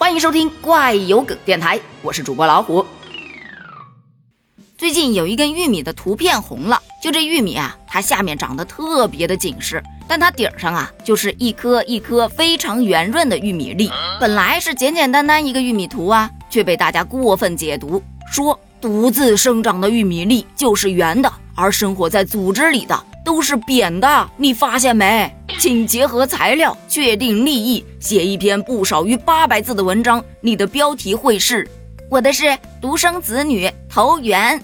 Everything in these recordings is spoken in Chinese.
欢迎收听怪有梗电台，我是主播老虎。最近有一根玉米的图片红了，就这玉米啊，它下面长得特别的紧实，但它顶上啊，就是一颗一颗非常圆润的玉米粒。本来是简简单单一个玉米图啊，却被大家过分解读，说独自生长的玉米粒就是圆的，而生活在组织里的都是扁的。你发现没？请结合材料确定立意，写一篇不少于八百字的文章。你的标题会是：我的是独生子女投缘，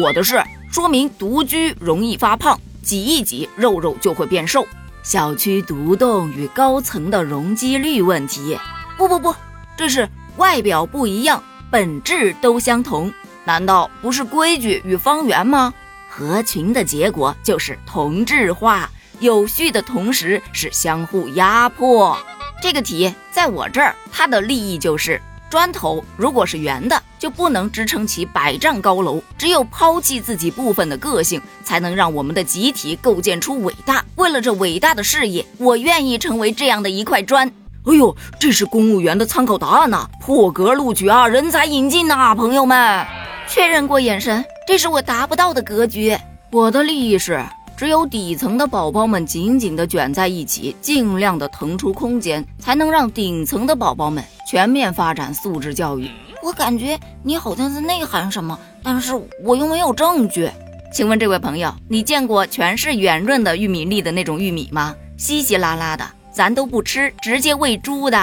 我的是说明独居容易发胖，挤一挤肉肉就会变瘦。小区独栋与高层的容积率问题。不不不，这是外表不一样，本质都相同。难道不是规矩与方圆吗？合群的结果就是同质化。有序的同时是相互压迫。这个题在我这儿，它的立意就是：砖头如果是圆的，就不能支撑起百丈高楼。只有抛弃自己部分的个性，才能让我们的集体构建出伟大。为了这伟大的事业，我愿意成为这样的一块砖。哎呦，这是公务员的参考答案呐！破格录取啊，人才引进呐，朋友们，确认过眼神，这是我达不到的格局。我的利益是。只有底层的宝宝们紧紧地卷在一起，尽量的腾出空间，才能让顶层的宝宝们全面发展素质教育。我感觉你好像在内涵什么，但是我又没有证据。请问这位朋友，你见过全是圆润的玉米粒的那种玉米吗？稀稀拉拉的，咱都不吃，直接喂猪的。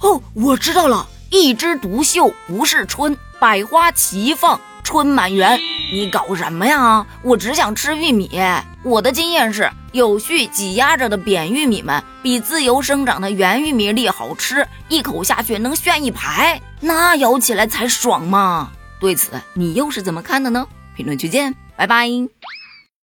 哦，我知道了，一枝独秀不是春，百花齐放春满园。你搞什么呀？我只想吃玉米。我的经验是，有序挤压着的扁玉米们比自由生长的圆玉米粒好吃，一口下去能炫一排，那咬起来才爽嘛。对此，你又是怎么看的呢？评论区见，拜拜。